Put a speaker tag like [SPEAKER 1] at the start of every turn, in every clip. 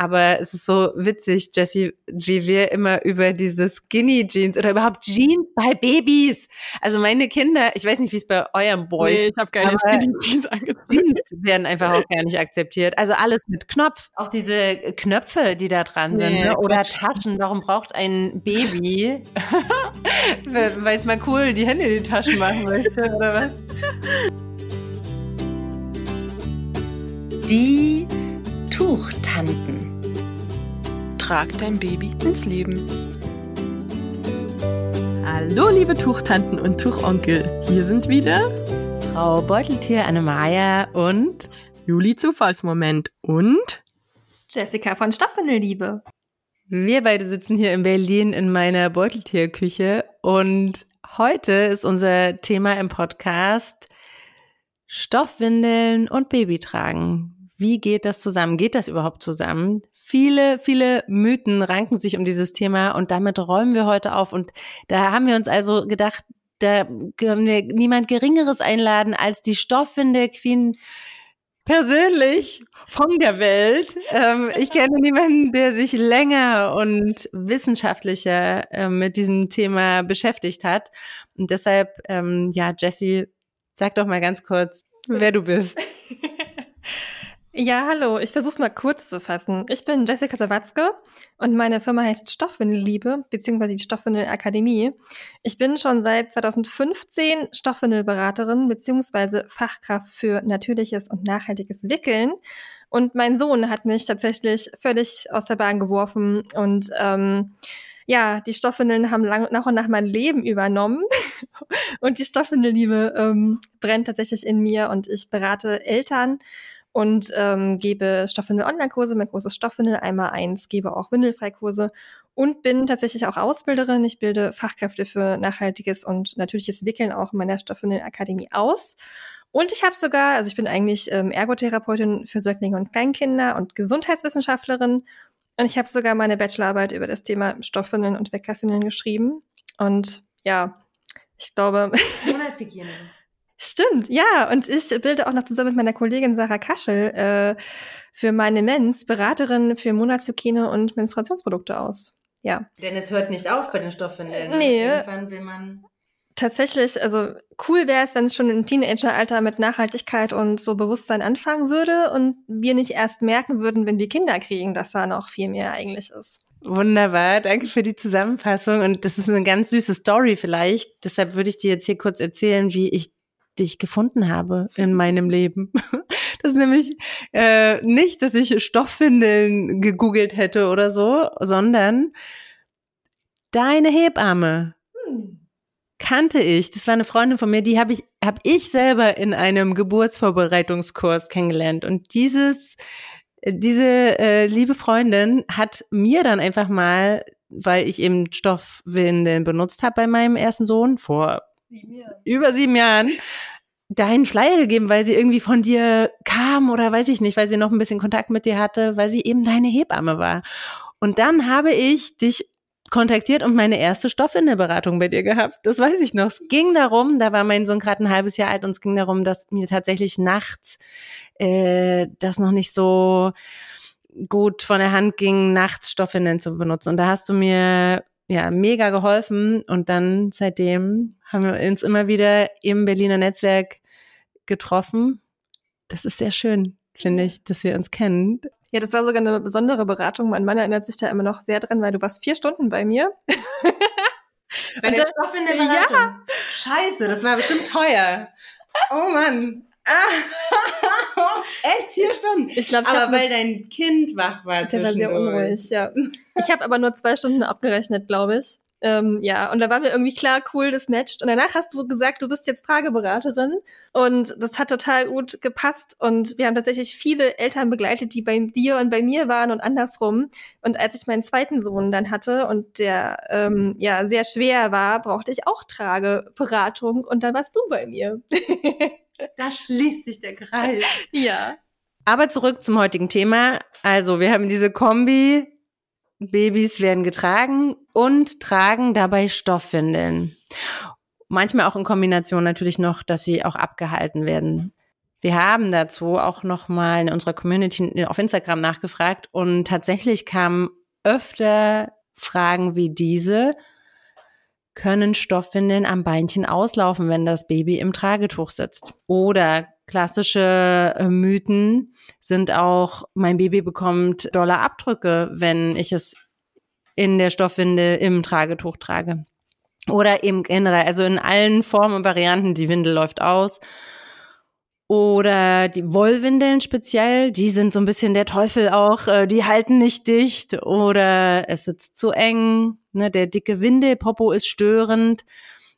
[SPEAKER 1] Aber es ist so witzig, Jessie, wir immer über diese Skinny Jeans oder überhaupt Jeans bei Babys. Also meine Kinder, ich weiß nicht, wie es bei eurem Boys.
[SPEAKER 2] Nee, ich habe keine Skinny Jeans
[SPEAKER 1] angezogen. Jeans werden einfach auch gar nicht akzeptiert. Also alles mit Knopf. Auch diese Knöpfe, die da dran sind. Nee, ne? Oder Taschen. Warum braucht ein Baby, weil es mal cool die Hände in die Taschen machen möchte oder was? Die Tuchtanten.
[SPEAKER 2] Trag dein Baby ins Leben. Hallo, liebe Tuchtanten und Tuchonkel. Hier sind wieder
[SPEAKER 1] Frau Beuteltier Annemaja und
[SPEAKER 2] Juli Zufallsmoment und
[SPEAKER 3] Jessica von Stoffwindelliebe.
[SPEAKER 1] Wir beide sitzen hier in Berlin in meiner Beuteltierküche und heute ist unser Thema im Podcast Stoffwindeln und Babytragen. Wie geht das zusammen? Geht das überhaupt zusammen? Viele, viele Mythen ranken sich um dieses Thema und damit räumen wir heute auf. Und da haben wir uns also gedacht, da können wir niemand Geringeres einladen als die Stoffwindel-Queen persönlich von der Welt. Ähm, ich kenne niemanden, der sich länger und wissenschaftlicher äh, mit diesem Thema beschäftigt hat. Und deshalb, ähm, ja, Jessie, sag doch mal ganz kurz, wer du bist.
[SPEAKER 3] Ja, hallo. Ich versuche es mal kurz zu fassen. Ich bin Jessica Sawatzke und meine Firma heißt Stoffwindelliebe beziehungsweise die Stoffwindel Akademie. Ich bin schon seit 2015 Stoffwindelberaterin beziehungsweise Fachkraft für natürliches und nachhaltiges Wickeln. Und mein Sohn hat mich tatsächlich völlig aus der Bahn geworfen und ähm, ja, die Stoffwindeln haben lang, nach und nach mein Leben übernommen und die Stoffwindelliebe ähm, brennt tatsächlich in mir und ich berate Eltern und ähm, gebe Stoffwindel-Online-Kurse, mein großes Stoffwindel einmal eins, gebe auch Windelfreikurse und bin tatsächlich auch Ausbilderin. Ich bilde Fachkräfte für nachhaltiges und natürliches Wickeln auch in meiner Stoffwindel-Akademie aus. Und ich habe sogar, also ich bin eigentlich ähm, Ergotherapeutin für Säuglinge und Kleinkinder und Gesundheitswissenschaftlerin. Und ich habe sogar meine Bachelorarbeit über das Thema Stoffwindeln und Weckerfindeln geschrieben. Und ja, ich glaube.
[SPEAKER 1] Monatshygiene.
[SPEAKER 3] Stimmt, ja. Und ich bilde auch noch zusammen mit meiner Kollegin Sarah Kaschel äh, für meine Mens Beraterin für Monatshygiene und Menstruationsprodukte aus. Ja.
[SPEAKER 1] Denn es hört nicht auf bei den Stoffwindeln.
[SPEAKER 3] Ne? Nee. Irgendwann will man tatsächlich, also cool wäre es, wenn es schon im Teenageralter mit Nachhaltigkeit und so Bewusstsein anfangen würde und wir nicht erst merken würden, wenn wir Kinder kriegen, dass da noch viel mehr eigentlich ist.
[SPEAKER 1] Wunderbar, danke für die Zusammenfassung. Und das ist eine ganz süße Story vielleicht. Deshalb würde ich dir jetzt hier kurz erzählen, wie ich dich gefunden habe in meinem Leben. Das ist nämlich äh, nicht, dass ich Stoffwindeln gegoogelt hätte oder so, sondern deine Hebamme kannte ich. Das war eine Freundin von mir, die habe ich habe ich selber in einem Geburtsvorbereitungskurs kennengelernt und dieses diese äh, liebe Freundin hat mir dann einfach mal, weil ich eben Stoffwindeln benutzt habe bei meinem ersten Sohn vor über sieben Jahren, deinen Flyer gegeben, weil sie irgendwie von dir kam oder weiß ich nicht, weil sie noch ein bisschen Kontakt mit dir hatte, weil sie eben deine Hebamme war. Und dann habe ich dich kontaktiert und meine erste Stoffwindelberatung bei dir gehabt. Das weiß ich noch. Es ging darum, da war mein Sohn gerade ein halbes Jahr alt und es ging darum, dass mir tatsächlich nachts äh, das noch nicht so gut von der Hand ging, nachts Stoffwindeln zu benutzen. Und da hast du mir ja mega geholfen und dann seitdem haben wir uns immer wieder im Berliner Netzwerk getroffen. Das ist sehr schön, finde ich, dass wir uns kennen.
[SPEAKER 3] Ja, das war sogar eine besondere Beratung. Mein Mann erinnert sich da immer noch sehr dran, weil du warst vier Stunden bei mir.
[SPEAKER 1] Bei der Stoffwindelberatung? Ja. Scheiße, das war bestimmt teuer. Oh Mann. Echt vier Stunden?
[SPEAKER 3] Ich glaube,
[SPEAKER 1] aber weil dein Kind wach war.
[SPEAKER 3] Der war sehr unruhig, ja. Ich habe aber nur zwei Stunden abgerechnet, glaube ich. Ähm, ja, und da war mir irgendwie klar, cool, das matcht. Und danach hast du gesagt, du bist jetzt Trageberaterin. Und das hat total gut gepasst. Und wir haben tatsächlich viele Eltern begleitet, die bei dir und bei mir waren und andersrum. Und als ich meinen zweiten Sohn dann hatte und der ähm, ja sehr schwer war, brauchte ich auch Trageberatung. Und dann warst du bei mir.
[SPEAKER 1] da schließt sich der Kreis.
[SPEAKER 3] Ja.
[SPEAKER 1] Aber zurück zum heutigen Thema. Also, wir haben diese Kombi Babys werden getragen und tragen dabei Stoffwindeln. Manchmal auch in Kombination natürlich noch, dass sie auch abgehalten werden. Wir haben dazu auch nochmal in unserer Community auf Instagram nachgefragt und tatsächlich kamen öfter Fragen wie diese. Können Stoffwindeln am Beinchen auslaufen, wenn das Baby im Tragetuch sitzt? Oder klassische äh, Mythen sind auch, mein Baby bekommt dolle Abdrücke, wenn ich es in der Stoffwindel im Tragetuch trage. Oder eben generell, also in allen Formen und Varianten, die Windel läuft aus. Oder die Wollwindeln speziell, die sind so ein bisschen der Teufel auch, äh, die halten nicht dicht oder es sitzt zu eng, ne, der dicke Windelpopo ist störend.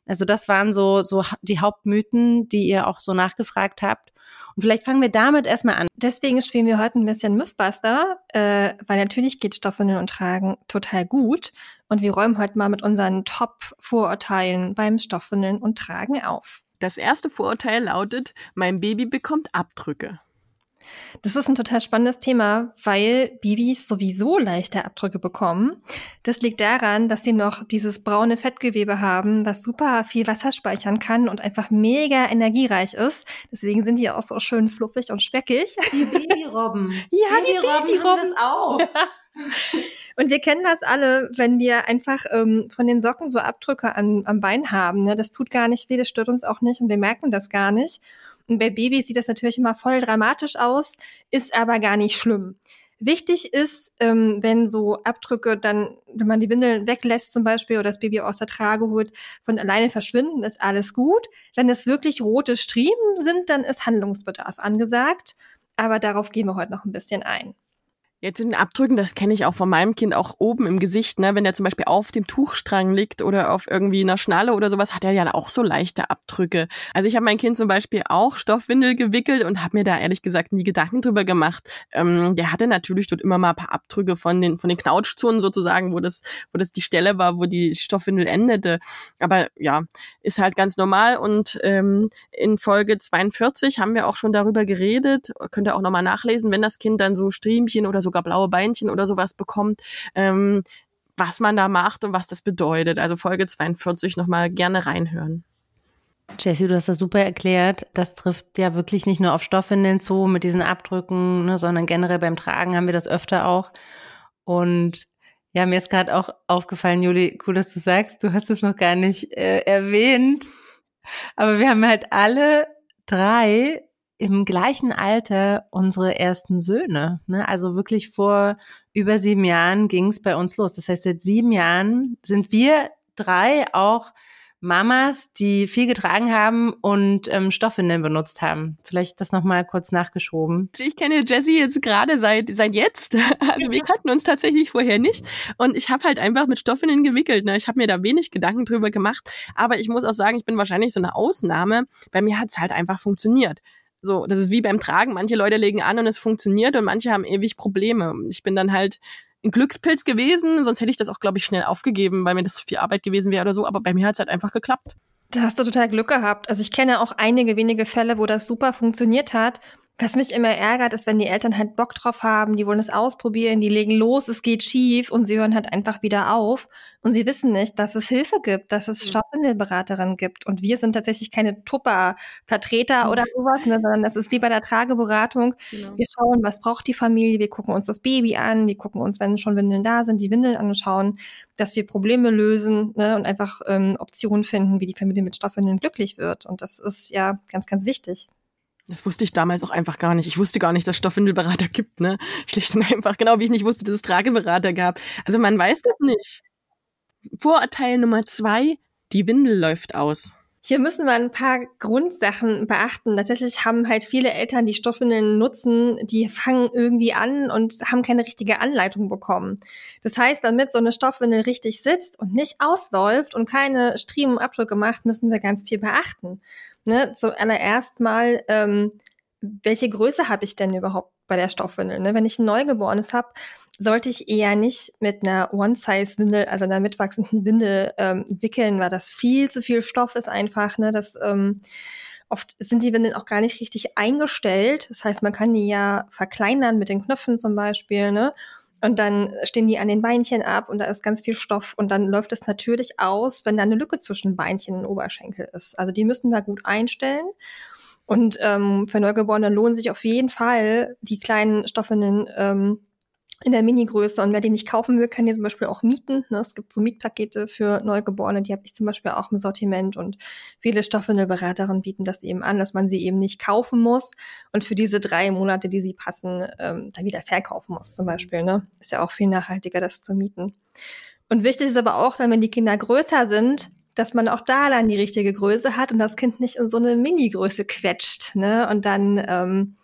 [SPEAKER 1] Also das waren so, so die Hauptmythen, die ihr auch so nachgefragt habt. Und vielleicht fangen wir damit erstmal an.
[SPEAKER 3] Deswegen spielen wir heute ein bisschen Mythbuster, äh, weil natürlich geht Stoffwindeln und Tragen total gut. Und wir räumen heute mal mit unseren Top-Vorurteilen beim Stoffwindeln und Tragen auf.
[SPEAKER 2] Das erste Vorurteil lautet, mein Baby bekommt Abdrücke.
[SPEAKER 3] Das ist ein total spannendes Thema, weil Babys sowieso leichte Abdrücke bekommen. Das liegt daran, dass sie noch dieses braune Fettgewebe haben, was super viel Wasser speichern kann und einfach mega energiereich ist. Deswegen sind die auch so schön fluffig und speckig.
[SPEAKER 1] Die Babyrobben.
[SPEAKER 3] ja, die Babyrobben, die Babyrobben.
[SPEAKER 1] auch.
[SPEAKER 3] Und wir kennen das alle, wenn wir einfach ähm, von den Socken so Abdrücke an, am Bein haben. Ne? Das tut gar nicht weh, das stört uns auch nicht und wir merken das gar nicht. Und bei Babys sieht das natürlich immer voll dramatisch aus, ist aber gar nicht schlimm. Wichtig ist, ähm, wenn so Abdrücke dann, wenn man die Windel weglässt zum Beispiel oder das Baby aus der Trage holt, von alleine verschwinden, ist alles gut. Wenn es wirklich rote Striemen sind, dann ist Handlungsbedarf angesagt. Aber darauf gehen wir heute noch ein bisschen ein.
[SPEAKER 2] Ja, zu den Abdrücken, das kenne ich auch von meinem Kind auch oben im Gesicht, ne? Wenn der zum Beispiel auf dem Tuchstrang liegt oder auf irgendwie einer Schnalle oder sowas, hat er ja auch so leichte Abdrücke. Also ich habe mein Kind zum Beispiel auch Stoffwindel gewickelt und habe mir da ehrlich gesagt nie Gedanken drüber gemacht. Ähm, der hatte natürlich dort immer mal ein paar Abdrücke von den von den Knautschzonen sozusagen, wo das wo das die Stelle war, wo die Stoffwindel endete. Aber ja, ist halt ganz normal und ähm, in Folge 42 haben wir auch schon darüber geredet. Könnt ihr auch nochmal nachlesen, wenn das Kind dann so Striemchen oder so sogar blaue Beinchen oder sowas bekommt, ähm, was man da macht und was das bedeutet. Also Folge 42 nochmal gerne reinhören.
[SPEAKER 1] Jessie, du hast das super erklärt. Das trifft ja wirklich nicht nur auf Stoffwindeln zu mit diesen Abdrücken, ne, sondern generell beim Tragen haben wir das öfter auch. Und ja, mir ist gerade auch aufgefallen, Juli, cool, dass du sagst, du hast es noch gar nicht äh, erwähnt. Aber wir haben halt alle drei im gleichen Alter unsere ersten Söhne. Ne? Also wirklich vor über sieben Jahren ging es bei uns los. Das heißt, seit sieben Jahren sind wir drei auch Mamas, die viel getragen haben und ähm, Stoffwindeln benutzt haben. Vielleicht das nochmal kurz nachgeschoben.
[SPEAKER 2] Ich kenne Jessie jetzt gerade seit seit jetzt. Also wir kannten uns tatsächlich vorher nicht. Und ich habe halt einfach mit Stoffwindeln gewickelt. Ne? Ich habe mir da wenig Gedanken drüber gemacht. Aber ich muss auch sagen, ich bin wahrscheinlich so eine Ausnahme. Bei mir hat es halt einfach funktioniert. So, das ist wie beim Tragen. Manche Leute legen an und es funktioniert und manche haben ewig Probleme. Ich bin dann halt ein Glückspilz gewesen, sonst hätte ich das auch, glaube ich, schnell aufgegeben, weil mir das zu viel Arbeit gewesen wäre oder so. Aber bei mir hat es halt einfach geklappt.
[SPEAKER 3] Da hast du total Glück gehabt. Also ich kenne auch einige wenige Fälle, wo das super funktioniert hat. Was mich immer ärgert, ist, wenn die Eltern halt Bock drauf haben, die wollen es ausprobieren, die legen los, es geht schief und sie hören halt einfach wieder auf. Und sie wissen nicht, dass es Hilfe gibt, dass es Stoffwindelberaterinnen gibt. Und wir sind tatsächlich keine Tupper-Vertreter oder sowas, ne, sondern das ist wie bei der Trageberatung. Genau. Wir schauen, was braucht die Familie, wir gucken uns das Baby an, wir gucken uns, wenn schon Windeln da sind, die Windeln anschauen, dass wir Probleme lösen ne, und einfach ähm, Optionen finden, wie die Familie mit Stoffwindeln glücklich wird. Und das ist ja ganz, ganz wichtig.
[SPEAKER 2] Das wusste ich damals auch einfach gar nicht. Ich wusste gar nicht, dass es Stoffwindelberater gibt, ne? Schlicht und einfach. Genau wie ich nicht wusste, dass es Trageberater gab. Also man weiß das nicht. Vorurteil Nummer zwei, die Windel läuft aus.
[SPEAKER 3] Hier müssen wir ein paar Grundsachen beachten. Tatsächlich haben halt viele Eltern, die Stoffwindeln nutzen, die fangen irgendwie an und haben keine richtige Anleitung bekommen. Das heißt, damit so eine Stoffwindel richtig sitzt und nicht ausläuft und keine Striemenabdrücke macht, müssen wir ganz viel beachten ne, zuallererst mal, ähm, welche Größe habe ich denn überhaupt bei der Stoffwindel? Ne? Wenn ich ein Neugeborenes habe, sollte ich eher nicht mit einer One-Size-Windel, also einer mitwachsenden Windel ähm, wickeln, weil das viel zu viel Stoff ist einfach. Ne? Das ähm, oft sind die Windeln auch gar nicht richtig eingestellt. Das heißt, man kann die ja verkleinern mit den Knöpfen zum Beispiel. Ne? Und dann stehen die an den Beinchen ab und da ist ganz viel Stoff und dann läuft es natürlich aus, wenn da eine Lücke zwischen Beinchen und Oberschenkel ist. Also die müssen wir gut einstellen. Und ähm, für Neugeborene lohnen sich auf jeden Fall die kleinen Stoffwindeln ähm, in der Mini-Größe. Und wer die nicht kaufen will, kann die zum Beispiel auch mieten. Ne? Es gibt so Mietpakete für Neugeborene, die habe ich zum Beispiel auch im Sortiment. Und viele Stoffwindelberaterinnen bieten das eben an, dass man sie eben nicht kaufen muss und für diese drei Monate, die sie passen, ähm, dann wieder verkaufen muss zum Beispiel. Ne? Ist ja auch viel nachhaltiger, das zu mieten. Und wichtig ist aber auch dann, wenn die Kinder größer sind, dass man auch da dann die richtige Größe hat und das Kind nicht in so eine Mini-Größe quetscht, ne? Und dann ähm,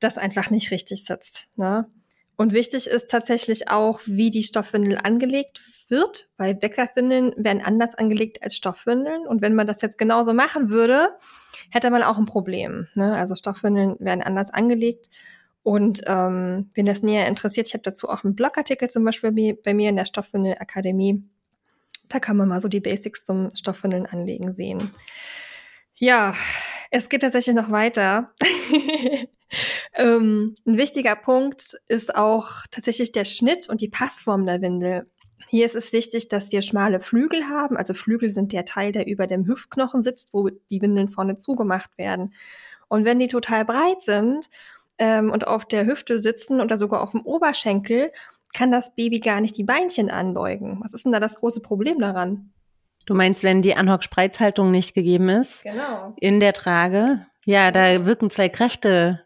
[SPEAKER 3] das einfach nicht richtig sitzt. Ne? Und wichtig ist tatsächlich auch, wie die Stoffwindel angelegt wird, weil Deckerwindeln werden anders angelegt als Stoffwindeln. Und wenn man das jetzt genauso machen würde, hätte man auch ein Problem. Ne? Also Stoffwindeln werden anders angelegt. Und ähm, wenn das näher interessiert, ich habe dazu auch einen Blogartikel zum Beispiel bei mir in der Stoffwindelakademie. Da kann man mal so die Basics zum Stoffwindeln anlegen sehen. Ja, es geht tatsächlich noch weiter. ähm, ein wichtiger Punkt ist auch tatsächlich der Schnitt und die Passform der Windel. Hier ist es wichtig, dass wir schmale Flügel haben. Also Flügel sind der Teil, der über dem Hüftknochen sitzt, wo die Windeln vorne zugemacht werden. Und wenn die total breit sind ähm, und auf der Hüfte sitzen oder sogar auf dem Oberschenkel, kann das Baby gar nicht die Beinchen anbeugen. Was ist denn da das große Problem daran?
[SPEAKER 1] Du meinst, wenn die Anhock-Spreizhaltung nicht gegeben ist?
[SPEAKER 3] Genau.
[SPEAKER 1] In der Trage? Ja, da wirken zwei Kräfte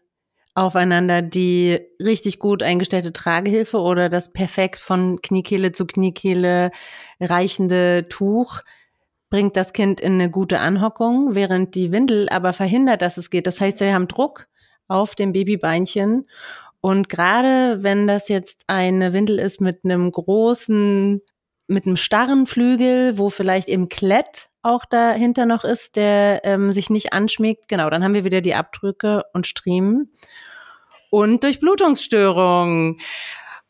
[SPEAKER 1] aufeinander, die richtig gut eingestellte Tragehilfe oder das perfekt von Kniekehle zu Kniekehle reichende Tuch bringt das Kind in eine gute Anhockung, während die Windel aber verhindert, dass es geht. Das heißt, wir haben Druck auf dem Babybeinchen. Und gerade wenn das jetzt eine Windel ist mit einem großen, mit einem starren Flügel, wo vielleicht eben Klett auch dahinter noch ist, der ähm, sich nicht anschmiegt, genau, dann haben wir wieder die Abdrücke und Striemen und Durchblutungsstörungen.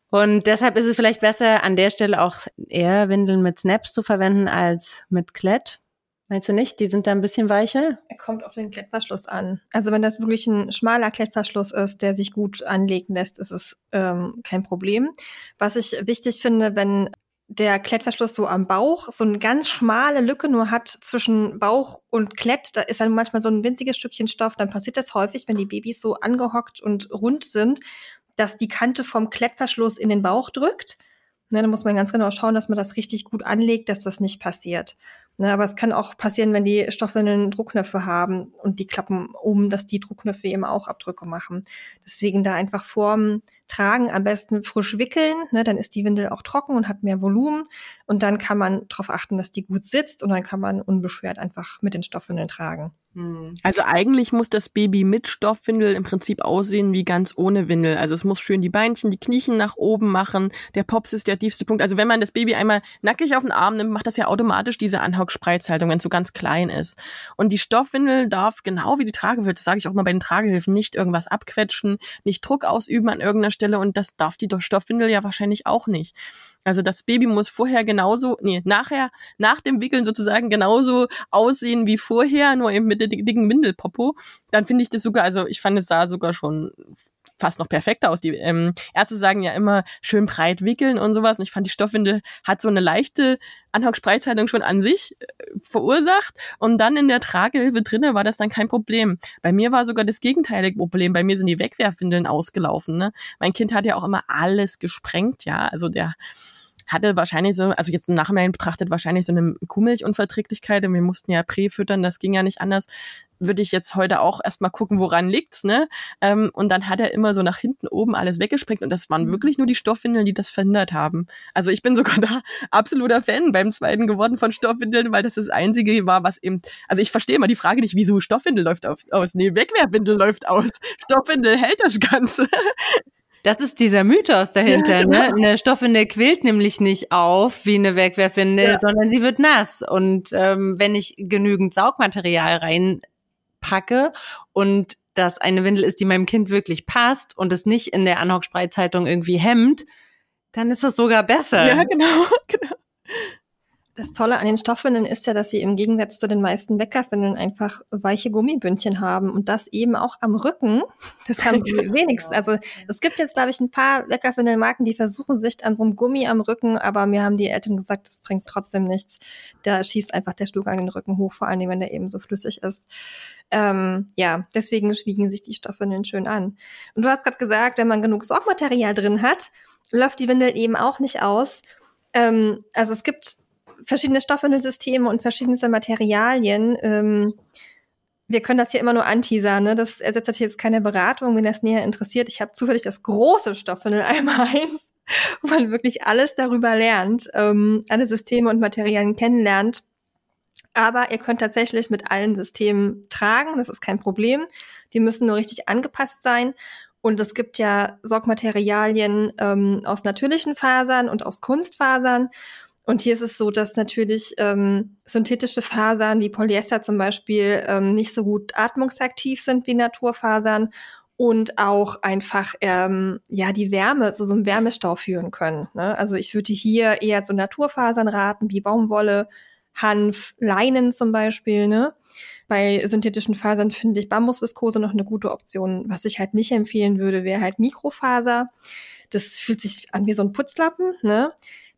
[SPEAKER 1] Und deshalb ist es vielleicht besser, an der Stelle auch eher Windeln mit Snaps zu verwenden als mit Klett. Meinst du nicht? Die sind da ein bisschen weicher?
[SPEAKER 3] Er kommt auf den Klettverschluss an. Also wenn das wirklich ein schmaler Klettverschluss ist, der sich gut anlegen lässt, ist es ähm, kein Problem. Was ich wichtig finde, wenn der Klettverschluss so am Bauch so eine ganz schmale Lücke nur hat zwischen Bauch und Klett, da ist dann manchmal so ein winziges Stückchen Stoff, dann passiert das häufig, wenn die Babys so angehockt und rund sind, dass die Kante vom Klettverschluss in den Bauch drückt. Ne, da muss man ganz genau schauen, dass man das richtig gut anlegt, dass das nicht passiert. Ne, aber es kann auch passieren, wenn die Stoffwindeln Druckknöpfe haben und die klappen um, dass die Druckknöpfe eben auch Abdrücke machen. Deswegen da einfach vorm Tragen am besten frisch wickeln, ne, dann ist die Windel auch trocken und hat mehr Volumen und dann kann man darauf achten, dass die gut sitzt und dann kann man unbeschwert einfach mit den Stoffwindeln tragen.
[SPEAKER 2] Hm. Also eigentlich muss das Baby mit Stoffwindel im Prinzip aussehen wie ganz ohne Windel. Also es muss schön die Beinchen, die Kniechen nach oben machen. Der Pops ist der tiefste Punkt. Also wenn man das Baby einmal nackig auf den Arm nimmt, macht das ja automatisch diese Anhock-Spreizhaltung, wenn es so ganz klein ist. Und die Stoffwindel darf genau wie die Tragehilfe, das sage ich auch mal bei den Tragehilfen, nicht irgendwas abquetschen, nicht Druck ausüben an irgendeiner Stelle und das darf die Stoffwindel ja wahrscheinlich auch nicht. Also das Baby muss vorher genauso, nee, nachher, nach dem Wickeln sozusagen genauso aussehen wie vorher, nur eben mit der dicken Windelpopo. Dann finde ich das sogar, also ich fand es sah sogar schon fast noch perfekter aus. Die ähm, Ärzte sagen ja immer schön breit wickeln und sowas. Und ich fand, die Stoffwindel hat so eine leichte Anhockspreizhaltung schon an sich äh, verursacht. Und dann in der Tragehilfe drinne war das dann kein Problem. Bei mir war sogar das gegenteilige Problem. Bei mir sind die Wegwerfwindeln ausgelaufen. Ne? Mein Kind hat ja auch immer alles gesprengt, ja. Also der hatte wahrscheinlich so, also jetzt im Nachhinein betrachtet, wahrscheinlich so eine Kuhmilchunverträglichkeit und wir mussten ja Prä füttern, das ging ja nicht anders würde ich jetzt heute auch erstmal gucken, woran liegt's, ne? Ähm, und dann hat er immer so nach hinten oben alles weggesprengt und das waren mhm. wirklich nur die Stoffwindeln, die das verhindert haben. Also ich bin sogar da absoluter Fan beim zweiten geworden von Stoffwindeln, weil das das einzige war, was eben, also ich verstehe immer die Frage nicht, wieso Stoffwindel läuft auf, aus? Nee, Wegwerfwindel läuft aus. Stoffwindel hält das Ganze.
[SPEAKER 1] Das ist dieser Mythos dahinter. Ja, ne? genau. ne? Eine Stoffwindel quillt nämlich nicht auf wie eine Wegwerfwindel, ja. sondern sie wird nass. Und ähm, wenn ich genügend Saugmaterial rein packe und das eine Windel ist, die meinem Kind wirklich passt und es nicht in der Anhockspreizhaltung irgendwie hemmt, dann ist das sogar besser.
[SPEAKER 2] Ja, genau, genau.
[SPEAKER 3] Das Tolle an den Stoffwindeln ist ja, dass sie im Gegensatz zu den meisten Weckerwindeln einfach weiche Gummibündchen haben und das eben auch am Rücken. Das haben die wenigsten. Also es gibt jetzt, glaube ich, ein paar Weckerwindelmarken, die versuchen sich an so einem Gummi am Rücken, aber mir haben die Eltern gesagt, das bringt trotzdem nichts. Da schießt einfach der Stuhl an den Rücken hoch, vor allem wenn der eben so flüssig ist. Ähm, ja, deswegen schwiegen sich die Stoffwindeln schön an. Und du hast gerade gesagt, wenn man genug Sorgmaterial drin hat, läuft die Windel eben auch nicht aus. Ähm, also es gibt verschiedene Stoffwindelsysteme und verschiedenste Materialien. Ähm, wir können das hier immer nur anteasern, ne? Das ersetzt natürlich jetzt keine Beratung, wenn das näher interessiert. Ich habe zufällig das große Stoffwindel einmal eins, wo man wirklich alles darüber lernt, ähm, alle Systeme und Materialien kennenlernt. Aber ihr könnt tatsächlich mit allen Systemen tragen, das ist kein Problem. Die müssen nur richtig angepasst sein. Und es gibt ja Sorgmaterialien ähm, aus natürlichen Fasern und aus Kunstfasern. Und hier ist es so, dass natürlich ähm, synthetische Fasern wie Polyester zum Beispiel ähm, nicht so gut atmungsaktiv sind wie Naturfasern und auch einfach ähm, ja die Wärme zu so einem Wärmestau führen können. Ne? Also ich würde hier eher zu Naturfasern raten, wie Baumwolle, Hanf, Leinen zum Beispiel. Ne? Bei synthetischen Fasern finde ich Bambusviskose noch eine gute Option. Was ich halt nicht empfehlen würde, wäre halt Mikrofaser. Das fühlt sich an wie so ein Putzlappen. Ne?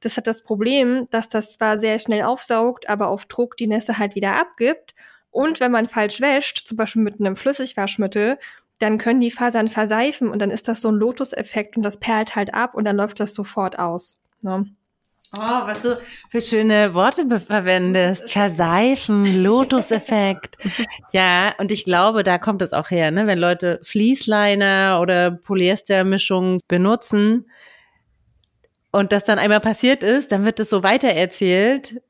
[SPEAKER 3] Das hat das Problem, dass das zwar sehr schnell aufsaugt, aber auf Druck die Nässe halt wieder abgibt. Und wenn man falsch wäscht, zum Beispiel mit einem Flüssigwaschmittel, dann können die Fasern verseifen und dann ist das so ein Lotus-Effekt und das perlt halt ab und dann läuft das sofort aus. Ne?
[SPEAKER 1] Oh, was du für schöne Worte verwendest. Verseifen, Lotus-Effekt. ja, und ich glaube, da kommt es auch her, ne? Wenn Leute Fließliner oder Polyestermischungen benutzen, und das dann einmal passiert ist, dann wird es so weitererzählt.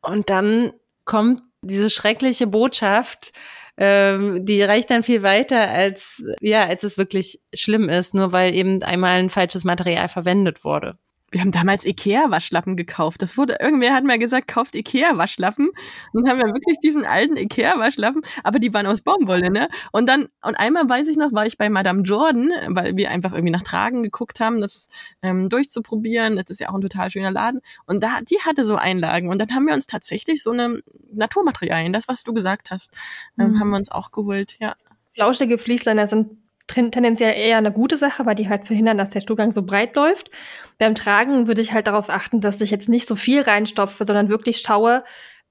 [SPEAKER 1] Und dann kommt diese schreckliche Botschaft, ähm, die reicht dann viel weiter als ja, als es wirklich schlimm ist, nur weil eben einmal ein falsches Material verwendet wurde
[SPEAKER 2] wir haben damals Ikea-Waschlappen gekauft. Das wurde, irgendwer hat mal gesagt, kauft Ikea-Waschlappen. Und dann haben wir wirklich diesen alten Ikea-Waschlappen, aber die waren aus Baumwolle, ne? Und dann, und einmal weiß ich noch, war ich bei Madame Jordan, weil wir einfach irgendwie nach Tragen geguckt haben, das ähm, durchzuprobieren. Das ist ja auch ein total schöner Laden. Und da, die hatte so Einlagen. Und dann haben wir uns tatsächlich so eine Naturmaterialien, das, was du gesagt hast, ähm, mhm. haben wir uns auch geholt, ja.
[SPEAKER 3] Flauschige Fließliner sind tendenziell eher eine gute Sache, weil die halt verhindern, dass der Stuhlgang so breit läuft. Beim Tragen würde ich halt darauf achten, dass ich jetzt nicht so viel reinstopfe, sondern wirklich schaue,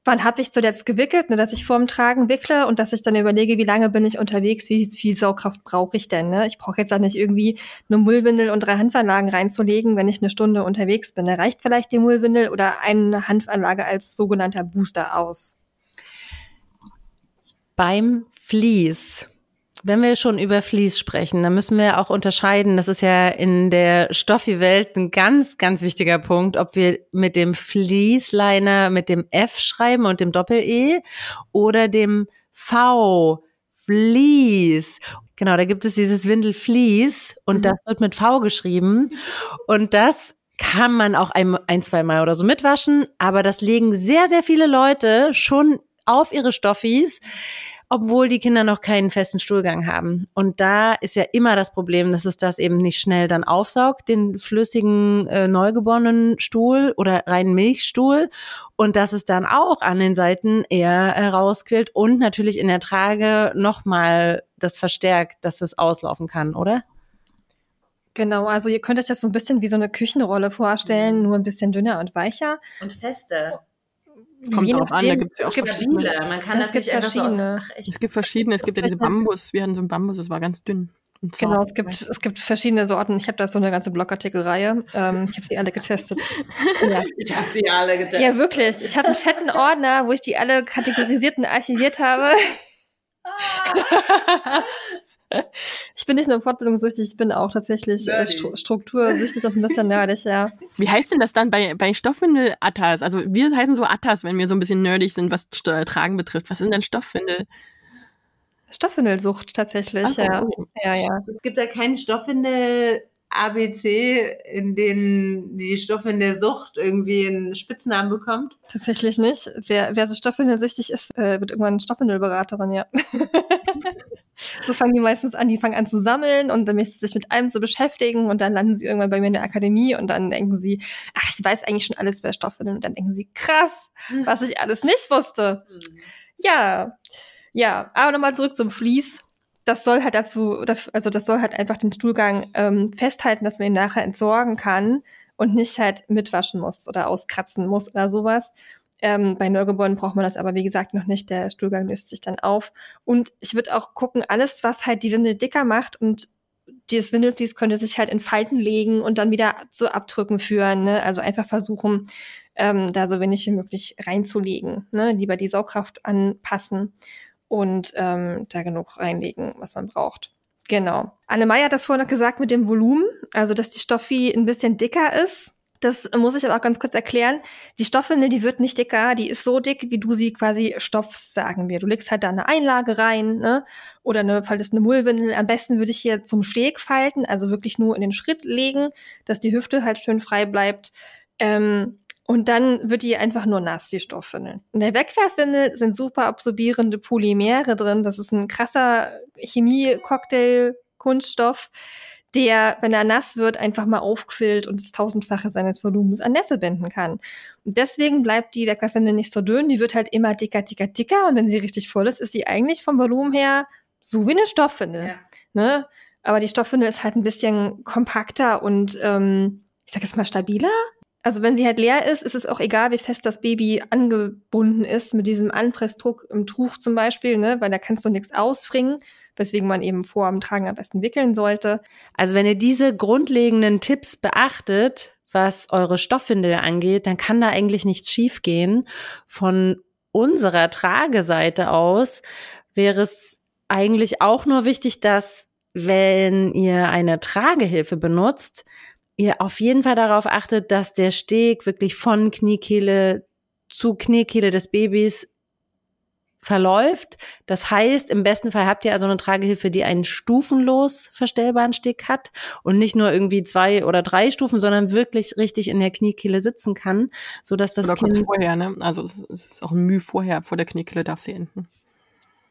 [SPEAKER 3] wann habe ich zuletzt gewickelt, ne, dass ich vorm Tragen wickle und dass ich dann überlege, wie lange bin ich unterwegs, wie viel Saugkraft brauche ich denn. Ne? Ich brauche jetzt auch nicht irgendwie eine Mullwindel und drei Hanfanlagen reinzulegen, wenn ich eine Stunde unterwegs bin. Da reicht vielleicht die Mullwindel oder eine Hanfanlage als sogenannter Booster aus.
[SPEAKER 1] Beim Vlies wenn wir schon über Vlies sprechen, dann müssen wir auch unterscheiden, das ist ja in der Stoffi-Welt ein ganz, ganz wichtiger Punkt, ob wir mit dem Fließliner mit dem F schreiben und dem Doppel-E oder dem V, Vlies. Genau, da gibt es dieses Windel Vlies und mhm. das wird mit V geschrieben und das kann man auch ein, ein, zwei Mal oder so mitwaschen, aber das legen sehr, sehr viele Leute schon auf ihre Stoffis obwohl die Kinder noch keinen festen Stuhlgang haben. Und da ist ja immer das Problem, dass es das eben nicht schnell dann aufsaugt, den flüssigen äh, neugeborenen Stuhl oder reinen Milchstuhl und dass es dann auch an den Seiten eher herausquillt und natürlich in der Trage nochmal das verstärkt, dass es auslaufen kann, oder?
[SPEAKER 3] Genau, also ihr könnt euch das so ein bisschen wie so eine Küchenrolle vorstellen, nur ein bisschen dünner und weicher.
[SPEAKER 1] Und fester.
[SPEAKER 2] Kommt Je darauf an, da gibt es ja auch
[SPEAKER 1] verschiedene. Man kann das, nicht verschiedene.
[SPEAKER 2] So aus, es gibt verschiedene. Es gibt ja diese Bambus. Wir hatten so einen Bambus, das war ganz dünn.
[SPEAKER 3] Genau, es gibt, es gibt verschiedene Sorten. Ich habe da so eine ganze Blogartikelreihe. Ähm, ich habe sie alle getestet.
[SPEAKER 1] ja. Ich habe sie alle getestet.
[SPEAKER 3] Ja, wirklich. Ich habe einen fetten Ordner, wo ich die alle kategorisierten archiviert habe. Ich bin nicht nur fortbildungssüchtig, ich bin auch tatsächlich äh, Stru struktursüchtig und ein bisschen nerdig, ja.
[SPEAKER 2] Wie heißt denn das dann bei, bei Stoffwindel Attas? Also wir heißen so Attas, wenn wir so ein bisschen nerdig sind, was Tragen betrifft. Was sind denn Stoffwindel?
[SPEAKER 3] Stoffwindelsucht tatsächlich, so. ja. ja. Ja,
[SPEAKER 1] Es gibt da keine Stoffwindel ABC, in denen die Stoffe in der Sucht irgendwie einen Spitznamen bekommt?
[SPEAKER 3] Tatsächlich nicht. Wer, wer so stoffwindelsüchtig ist, äh, wird irgendwann Stoffwindelberaterin, ja. so fangen die meistens an, die fangen an zu sammeln und dann sich mit allem zu beschäftigen und dann landen sie irgendwann bei mir in der Akademie und dann denken sie, ach, ich weiß eigentlich schon alles über Stoffwindeln und dann denken sie, krass, was ich alles nicht wusste. Mhm. Ja, ja, aber nochmal zurück zum Vlies das soll halt dazu, also das soll halt einfach den Stuhlgang ähm, festhalten, dass man ihn nachher entsorgen kann und nicht halt mitwaschen muss oder auskratzen muss oder sowas. Ähm, bei Neugeborenen braucht man das aber, wie gesagt, noch nicht. Der Stuhlgang löst sich dann auf. Und ich würde auch gucken, alles, was halt die Windel dicker macht und dieses Windelflies könnte sich halt in Falten legen und dann wieder zu Abdrücken führen. Ne? Also einfach versuchen, ähm, da so wenig wie möglich reinzulegen. Ne? Lieber die Saugkraft anpassen und ähm, da genug reinlegen, was man braucht. Genau. Anne-Marie hat das vorhin noch gesagt mit dem Volumen, also dass die Stoffi ein bisschen dicker ist. Das muss ich aber auch ganz kurz erklären. Die Stoffwindel, die wird nicht dicker, die ist so dick, wie du sie quasi stopfst, sagen wir. Du legst halt da eine Einlage rein, ne? Oder eine, faltest eine Mullwindel. Am besten würde ich hier zum Steg falten, also wirklich nur in den Schritt legen, dass die Hüfte halt schön frei bleibt. Ähm, und dann wird die einfach nur nass, die Stoffwindel. In der Wegwerfwindel sind super absorbierende Polymere drin. Das ist ein krasser Chemie-Cocktail-Kunststoff, der, wenn er nass wird, einfach mal aufquillt und das Tausendfache seines Volumens an Nässe binden kann. Und deswegen bleibt die Wegwerfwindel nicht so dünn. Die wird halt immer dicker, dicker, dicker. Und wenn sie richtig voll ist, ist sie eigentlich vom Volumen her so wie eine Stoffwindel. Ja. Ne? Aber die Stoffwindel ist halt ein bisschen kompakter und, ähm, ich sag jetzt mal, stabiler also wenn sie halt leer ist, ist es auch egal, wie fest das Baby angebunden ist mit diesem Anpressdruck im Tuch zum Beispiel, ne? weil da kannst du nichts ausfringen, weswegen man eben vor dem Tragen am besten wickeln sollte.
[SPEAKER 1] Also wenn ihr diese grundlegenden Tipps beachtet, was eure Stoffwindel angeht, dann kann da eigentlich nichts schiefgehen. Von unserer Trageseite aus wäre es eigentlich auch nur wichtig, dass wenn ihr eine Tragehilfe benutzt, ihr auf jeden Fall darauf achtet, dass der Steg wirklich von Kniekehle zu Kniekehle des Babys verläuft. Das heißt, im besten Fall habt ihr also eine Tragehilfe, die einen stufenlos verstellbaren Steg hat und nicht nur irgendwie zwei oder drei Stufen, sondern wirklich richtig in der Kniekehle sitzen kann, so dass das
[SPEAKER 2] oder
[SPEAKER 1] Kind
[SPEAKER 2] kurz vorher, ne? Also es ist auch ein Mühe vorher vor der Kniekehle darf sie enden.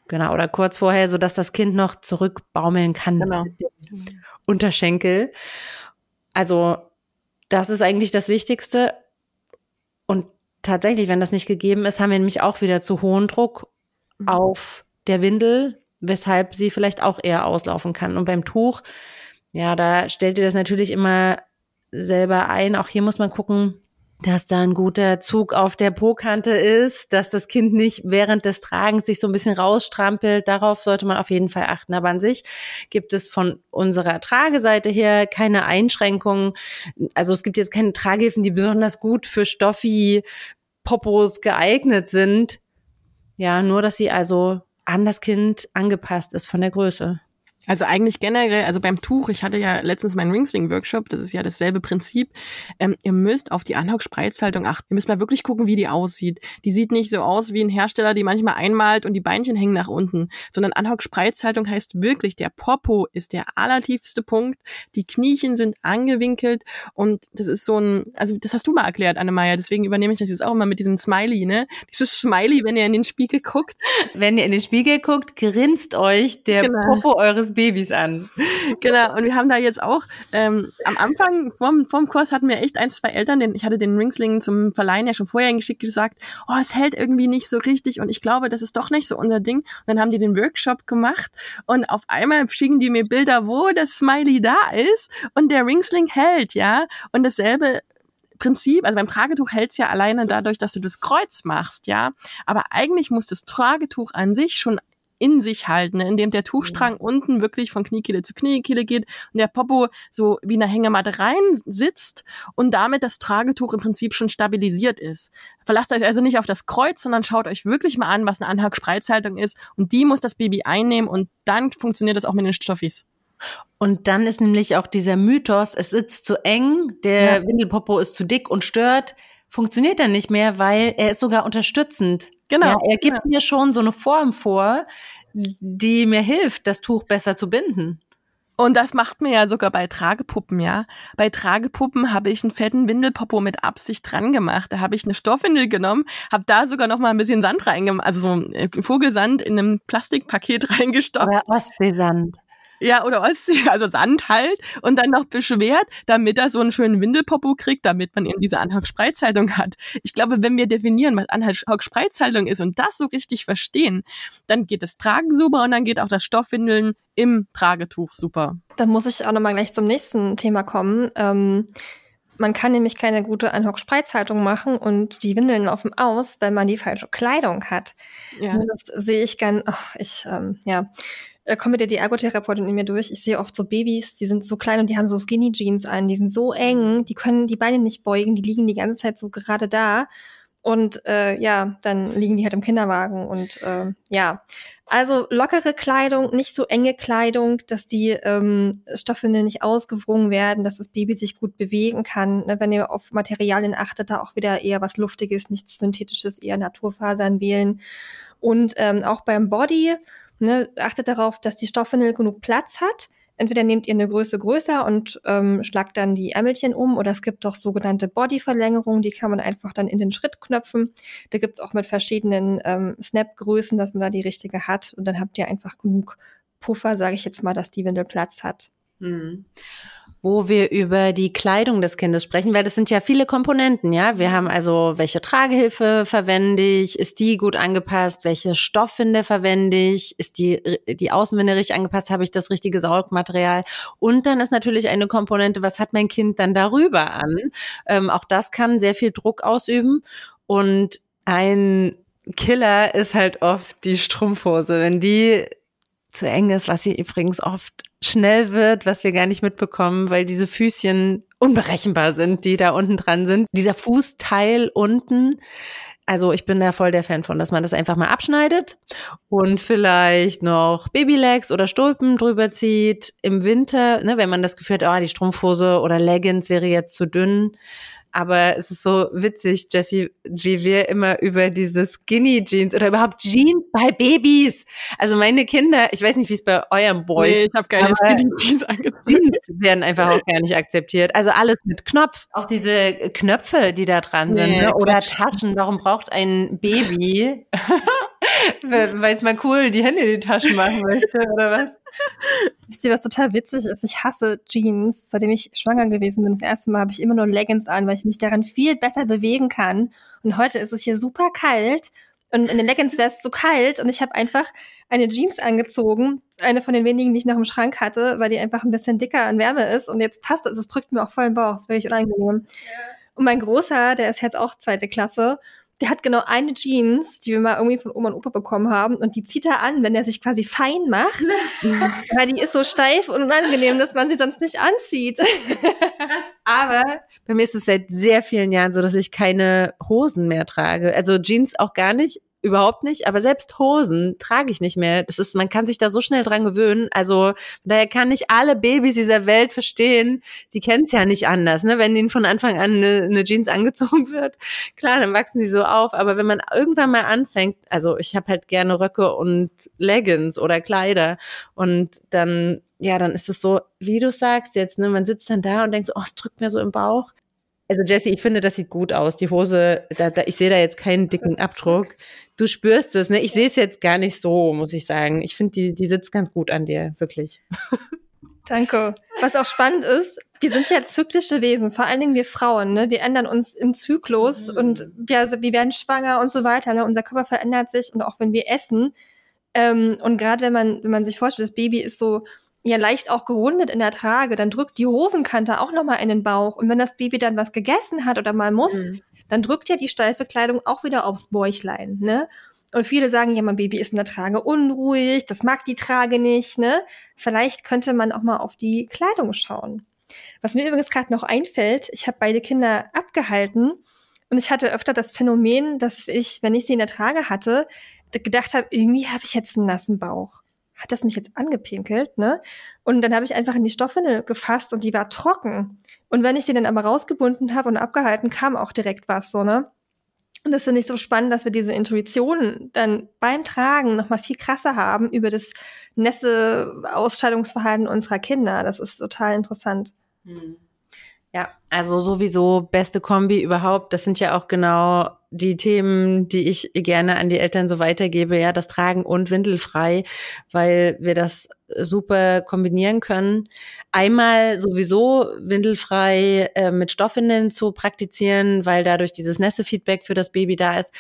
[SPEAKER 1] Genau, oder kurz vorher, so dass das Kind noch zurückbaumeln kann.
[SPEAKER 2] Genau.
[SPEAKER 1] Unterschenkel. Also das ist eigentlich das Wichtigste. Und tatsächlich, wenn das nicht gegeben ist, haben wir nämlich auch wieder zu hohen Druck mhm. auf der Windel, weshalb sie vielleicht auch eher auslaufen kann. Und beim Tuch, ja, da stellt ihr das natürlich immer selber ein. Auch hier muss man gucken, dass da ein guter Zug auf der Po-Kante ist, dass das Kind nicht während des Tragens sich so ein bisschen rausstrampelt. Darauf sollte man auf jeden Fall achten. Aber an sich gibt es von unserer Trageseite her keine Einschränkungen. Also es gibt jetzt keine Tragehilfen, die besonders gut für Stoffi Popos geeignet sind. Ja, nur dass sie also an das Kind angepasst ist von der Größe.
[SPEAKER 2] Also eigentlich generell, also beim Tuch, ich hatte ja letztens meinen Ringsling-Workshop, das ist ja dasselbe Prinzip. Ähm, ihr müsst auf die Anhock-Spreizhaltung achten. Ihr müsst mal wirklich gucken, wie die aussieht. Die sieht nicht so aus wie ein Hersteller, die manchmal einmalt und die Beinchen hängen nach unten, sondern Anhock-Spreizhaltung heißt wirklich, der Popo ist der allertiefste Punkt, die Kniechen sind angewinkelt und das ist so ein, also das hast du mal erklärt, Annemeier, deswegen übernehme ich das jetzt auch immer mit diesem Smiley, ne? Dieses Smiley, wenn ihr in den Spiegel guckt.
[SPEAKER 1] Wenn ihr in den Spiegel guckt, grinst euch der genau. Popo eures Babys an.
[SPEAKER 2] Genau, und wir haben da jetzt auch ähm, am Anfang vom, vom Kurs hatten wir echt ein, zwei Eltern, den, ich hatte den Ringsling zum Verleihen ja schon vorher geschickt, gesagt, oh, es hält irgendwie nicht so richtig und ich glaube, das ist doch nicht so unser Ding. Und dann haben die den Workshop gemacht und auf einmal schicken die mir Bilder, wo das Smiley da ist und der Ringsling hält, ja. Und dasselbe Prinzip, also beim Tragetuch hält's ja alleine dadurch, dass du das Kreuz machst, ja. Aber eigentlich muss das Tragetuch an sich schon in sich halten, ne? indem der Tuchstrang mhm. unten wirklich von Kniekehle zu Kniekehle geht und der Popo so wie eine Hängematte rein sitzt und damit das Tragetuch im Prinzip schon stabilisiert ist. Verlasst euch also nicht auf das Kreuz, sondern schaut euch wirklich mal an, was eine Anhag-Spreizhaltung ist und die muss das Baby einnehmen und dann funktioniert das auch mit den Stoffis.
[SPEAKER 1] Und dann ist nämlich auch dieser Mythos, es sitzt zu eng, der ja. Windelpopo ist zu dick und stört, funktioniert dann nicht mehr, weil er ist sogar unterstützend. Genau. Ja, er gibt ja. mir schon so eine Form vor, die mir hilft, das Tuch besser zu binden.
[SPEAKER 2] Und das macht mir ja sogar bei Tragepuppen, ja. Bei Tragepuppen habe ich einen fetten Windelpopo mit Absicht dran gemacht. Da habe ich eine Stoffwindel genommen, habe da sogar noch mal ein bisschen Sand reingemacht, also so äh, Vogelsand in einem Plastikpaket reingestopft.
[SPEAKER 1] Oder Ostseesand.
[SPEAKER 2] Ja, oder Ostsee, also Sand halt und dann noch beschwert, damit er so einen schönen Windelpopo kriegt, damit man eben diese Anhauch-Spreizhaltung hat. Ich glaube, wenn wir definieren, was Anhauch-Spreizhaltung ist und das so richtig verstehen, dann geht das Tragen super und dann geht auch das Stoffwindeln im Tragetuch super.
[SPEAKER 3] Dann muss ich auch nochmal gleich zum nächsten Thema kommen. Ähm man kann nämlich keine gute Anhock-Spreizhaltung machen und die Windeln laufen aus, wenn man die falsche Kleidung hat. Ja. Das sehe ich gern, ach, ich, ähm, ja äh, kommt wieder die Ergotherapeutin in mir durch. Ich sehe oft so Babys, die sind so klein und die haben so Skinny Jeans an, die sind so eng, die können die Beine nicht beugen, die liegen die ganze Zeit so gerade da. Und äh, ja, dann liegen die halt im Kinderwagen und äh, ja. Also lockere Kleidung, nicht so enge Kleidung, dass die ähm, Stoffe nicht ausgewrungen werden, dass das Baby sich gut bewegen kann. Ne, wenn ihr auf Materialien achtet, da auch wieder eher was Luftiges, nichts Synthetisches, eher Naturfasern wählen. Und ähm, auch beim Body, Ne, achtet darauf, dass die Stoffwindel genug Platz hat. Entweder nehmt ihr eine Größe größer und ähm, schlagt dann die Ärmelchen um oder es gibt auch sogenannte Bodyverlängerungen, die kann man einfach dann in den Schritt knöpfen. Da gibt's auch mit verschiedenen ähm, Snap-Größen, dass man da die richtige hat und dann habt ihr einfach genug Puffer, sage ich jetzt mal, dass die Windel Platz hat.
[SPEAKER 1] Hm. Wo wir über die Kleidung des Kindes sprechen, weil das sind ja viele Komponenten, ja. Wir haben also, welche Tragehilfe verwende ich? Ist die gut angepasst? Welche Stoffwinde verwende ich? Ist die, die Außenwinde richtig angepasst? Habe ich das richtige Saugmaterial? Und dann ist natürlich eine Komponente, was hat mein Kind dann darüber an? Ähm, auch das kann sehr viel Druck ausüben. Und ein Killer ist halt oft die Strumpfhose. Wenn die zu eng ist, was sie übrigens oft schnell wird, was wir gar nicht mitbekommen, weil diese Füßchen unberechenbar sind, die da unten dran sind. Dieser Fußteil unten, also ich bin da voll der Fan von, dass man das einfach mal abschneidet und vielleicht noch Babylegs oder Stulpen drüber zieht. Im Winter, ne, wenn man das Gefühl hat, oh, die Strumpfhose oder Leggings wäre jetzt zu dünn, aber es ist so witzig, Jessie, wir immer über diese Skinny Jeans oder überhaupt Jeans bei Babys. Also meine Kinder, ich weiß nicht, wie es bei eurem Boys.
[SPEAKER 2] Nee, ich habe keine Skinny Jeans angezogen.
[SPEAKER 1] Jeans werden einfach auch gar nicht akzeptiert. Also alles mit Knopf. Auch diese Knöpfe, die da dran sind. Ne? Oder Taschen. Warum braucht ein Baby weil es mal cool die Hände in die Taschen machen möchte, oder was?
[SPEAKER 3] Wisst ihr, was total witzig ist? Ich hasse Jeans. Seitdem ich schwanger gewesen bin, das erste Mal habe ich immer nur Leggings an, weil ich mich daran viel besser bewegen kann. Und heute ist es hier super kalt. Und in den Leggings wäre es so kalt und ich habe einfach eine Jeans angezogen, eine von den wenigen, die ich noch im Schrank hatte, weil die einfach ein bisschen dicker an Wärme ist und jetzt passt es, es drückt mir auch voll im Bauch, das ist wirklich unangenehm. Ja. Und mein Großer, der ist jetzt auch zweite Klasse der hat genau eine Jeans, die wir mal irgendwie von Oma und Opa bekommen haben und die zieht er an, wenn er sich quasi fein macht, weil die ist so steif und unangenehm, dass man sie sonst nicht anzieht.
[SPEAKER 1] Aber bei mir ist es seit sehr vielen Jahren so, dass ich keine Hosen mehr trage. Also Jeans auch gar nicht überhaupt nicht, aber selbst Hosen trage ich nicht mehr. Das ist, man kann sich da so schnell dran gewöhnen. Also daher kann ich alle Babys dieser Welt verstehen. Die kennen es ja nicht anders, ne? Wenn ihnen von Anfang an eine, eine, Jeans angezogen wird, klar, dann wachsen die so auf. Aber wenn man irgendwann mal anfängt, also ich habe halt gerne Röcke und Leggings oder Kleider und dann ja, dann ist es so, wie du sagst jetzt, ne, man sitzt dann da und denkt so, oh, es drückt mir so im Bauch. Also Jesse, ich finde, das sieht gut aus. Die Hose, da, da, ich sehe da jetzt keinen dicken Abdruck. Du spürst es, ne? Ich sehe es jetzt gar nicht so, muss ich sagen. Ich finde, die, die sitzt ganz gut an dir, wirklich.
[SPEAKER 3] Danke. Was auch spannend ist, wir sind ja zyklische Wesen, vor allen Dingen wir Frauen, ne? Wir ändern uns im Zyklus mhm. und wir, also wir werden schwanger und so weiter, ne? Unser Körper verändert sich und auch wenn wir essen. Ähm, und gerade wenn man, wenn man sich vorstellt, das Baby ist so ja leicht auch gerundet in der Trage, dann drückt die Hosenkante auch nochmal in den Bauch. Und wenn das Baby dann was gegessen hat oder mal muss, mhm. dann drückt ja die steife Kleidung auch wieder aufs Bäuchlein, ne? Und viele sagen, ja, mein Baby ist in der Trage unruhig, das mag die Trage nicht, ne? Vielleicht könnte man auch mal auf die Kleidung schauen. Was mir übrigens gerade noch einfällt, ich habe beide Kinder abgehalten und ich hatte öfter das Phänomen, dass ich, wenn ich sie in der Trage hatte, gedacht habe, irgendwie habe ich jetzt einen nassen Bauch hat das mich jetzt angepinkelt, ne? Und dann habe ich einfach in die Stoffwindel gefasst und die war trocken. Und wenn ich sie dann aber rausgebunden habe und abgehalten, kam auch direkt was, so, ne? Und das finde ich so spannend, dass wir diese Intuition dann beim Tragen noch mal viel krasser haben über das Nässe-Ausscheidungsverhalten unserer Kinder. Das ist total interessant. Hm.
[SPEAKER 1] Ja, also sowieso beste Kombi überhaupt. Das sind ja auch genau die Themen, die ich gerne an die Eltern so weitergebe, ja, das Tragen und Windelfrei, weil wir das super kombinieren können. Einmal sowieso windelfrei äh, mit Stoffwindeln zu praktizieren, weil dadurch dieses Nässe-Feedback für das Baby da ist.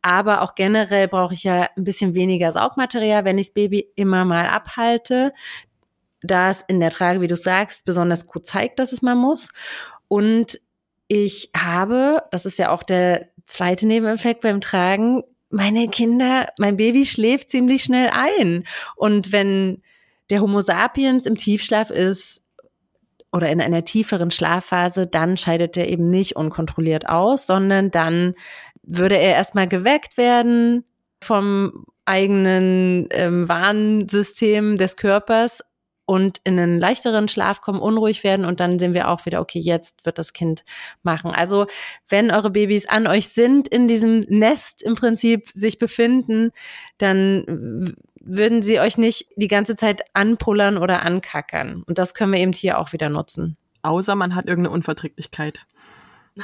[SPEAKER 1] Aber auch generell brauche ich ja ein bisschen weniger Saugmaterial, wenn ich das Baby immer mal abhalte das in der Trage, wie du sagst, besonders gut zeigt, dass es mal muss. Und ich habe, das ist ja auch der zweite Nebeneffekt beim Tragen, meine Kinder, mein Baby schläft ziemlich schnell ein. Und wenn der Homo sapiens im Tiefschlaf ist oder in einer tieferen Schlafphase, dann scheidet er eben nicht unkontrolliert aus, sondern dann würde er erstmal geweckt werden vom eigenen ähm, Warnsystem des Körpers und in einen leichteren Schlaf kommen, unruhig werden und dann sehen wir auch wieder, okay, jetzt wird das Kind machen. Also wenn eure Babys an euch sind, in diesem Nest im Prinzip sich befinden, dann würden sie euch nicht die ganze Zeit anpullern oder ankackern. Und das können wir eben hier auch wieder nutzen.
[SPEAKER 2] Außer man hat irgendeine Unverträglichkeit.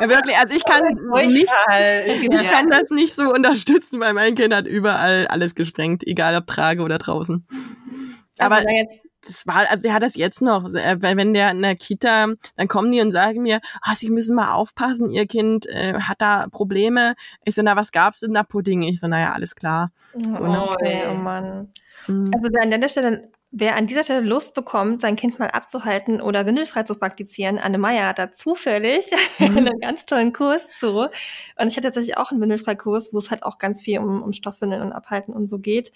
[SPEAKER 2] Ja, wirklich. Also ich kann nicht, ich kann das nicht so unterstützen, weil mein Kind hat überall alles gesprengt, egal ob trage oder draußen. Aber also jetzt das war, also der hat das jetzt noch, äh, weil wenn der in der Kita, dann kommen die und sagen mir, oh, sie müssen mal aufpassen, ihr Kind äh, hat da Probleme. Ich so, na, was gab's in der Pudding? Ich so, naja, alles klar.
[SPEAKER 3] So, ne? okay, oh Mann. Mhm. Also wer an der Stelle, wer an dieser Stelle Lust bekommt, sein Kind mal abzuhalten oder windelfrei zu praktizieren, Anne Meyer hat da zufällig mhm. einen ganz tollen Kurs zu. Und ich hatte tatsächlich auch einen Windelfrei-Kurs, wo es halt auch ganz viel um, um Stoffwindeln und Abhalten und so geht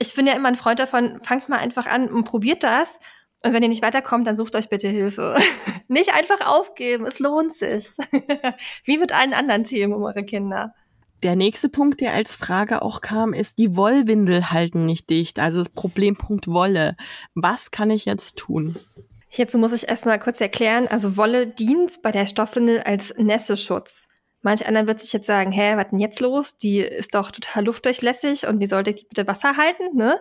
[SPEAKER 3] ich bin ja immer ein Freund davon, fangt mal einfach an und probiert das. Und wenn ihr nicht weiterkommt, dann sucht euch bitte Hilfe. nicht einfach aufgeben, es lohnt sich. Wie mit allen anderen Themen um eure Kinder.
[SPEAKER 2] Der nächste Punkt, der als Frage auch kam, ist, die Wollwindel halten nicht dicht. Also das Problempunkt Wolle. Was kann ich jetzt tun?
[SPEAKER 3] Hierzu muss ich erstmal kurz erklären. Also Wolle dient bei der Stoffwindel als Nässeschutz. Manch einer wird sich jetzt sagen, hä, was denn jetzt los? Die ist doch total luftdurchlässig und wie sollte ich die bitte Wasser halten, ne?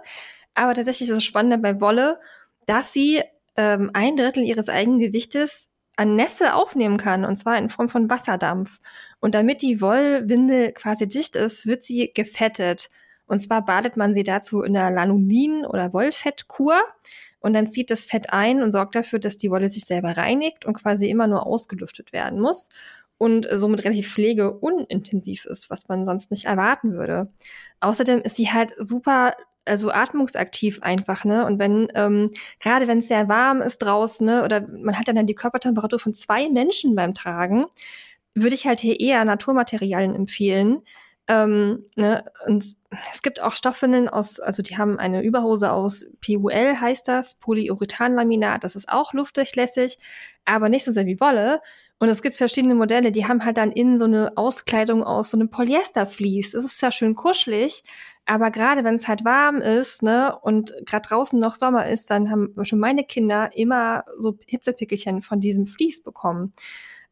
[SPEAKER 3] Aber tatsächlich ist es spannend bei Wolle, dass sie ähm, ein Drittel ihres eigenen Gewichtes an Nässe aufnehmen kann, und zwar in Form von Wasserdampf. Und damit die Wollwindel quasi dicht ist, wird sie gefettet. Und zwar badet man sie dazu in der Lanolin- oder Wollfettkur. Und dann zieht das Fett ein und sorgt dafür, dass die Wolle sich selber reinigt und quasi immer nur ausgelüftet werden muss und somit relativ pflegeunintensiv ist, was man sonst nicht erwarten würde. Außerdem ist sie halt super also atmungsaktiv einfach, ne? Und wenn, ähm, gerade wenn es sehr warm ist draußen, ne, oder man hat dann die Körpertemperatur von zwei Menschen beim Tragen, würde ich halt hier eher Naturmaterialien empfehlen. Ähm, ne? Und es gibt auch Stoffwindeln aus, also die haben eine Überhose aus PUL, heißt das, Polyurethanlaminat, das ist auch luftdurchlässig, aber nicht so sehr wie Wolle. Und es gibt verschiedene Modelle, die haben halt dann innen so eine Auskleidung aus so einem Polyestervlies. Das ist ja schön kuschelig, aber gerade wenn es halt warm ist, ne, und gerade draußen noch Sommer ist, dann haben schon meine Kinder immer so Hitzepickelchen von diesem Vlies bekommen.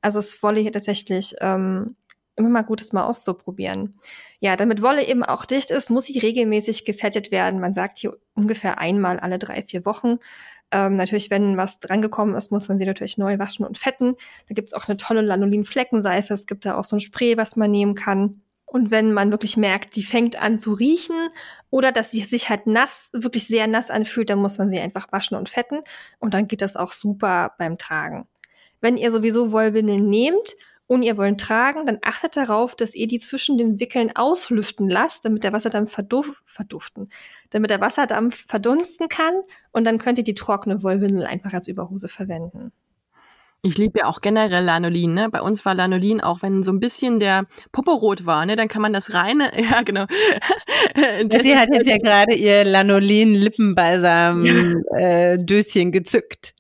[SPEAKER 3] Also es Wolle hier tatsächlich ähm, immer mal gut, es mal auszuprobieren. Ja, damit Wolle eben auch dicht ist, muss sie regelmäßig gefettet werden. Man sagt hier ungefähr einmal alle drei, vier Wochen. Ähm, natürlich, wenn was drangekommen ist, muss man sie natürlich neu waschen und fetten. Da gibt's auch eine tolle Lanolin-Fleckenseife. Es gibt da auch so ein Spray, was man nehmen kann. Und wenn man wirklich merkt, die fängt an zu riechen oder dass sie sich halt nass, wirklich sehr nass anfühlt, dann muss man sie einfach waschen und fetten. Und dann geht das auch super beim Tragen. Wenn ihr sowieso Wollwindeln nehmt und ihr wollt tragen, dann achtet darauf, dass ihr die zwischen den Wickeln auslüften lasst, damit der Wasserdampf verduf verduften, damit der Wasserdampf verdunsten kann und dann könnt ihr die trockene Wollwindel einfach als Überhose verwenden.
[SPEAKER 2] Ich liebe ja auch generell Lanolin, ne? Bei uns war Lanolin auch, wenn so ein bisschen der Popo rot war, ne, dann kann man das reine, ja genau.
[SPEAKER 1] Sie hat jetzt ja gerade ihr Lanolin Lippenbalsam äh, Döschen gezückt.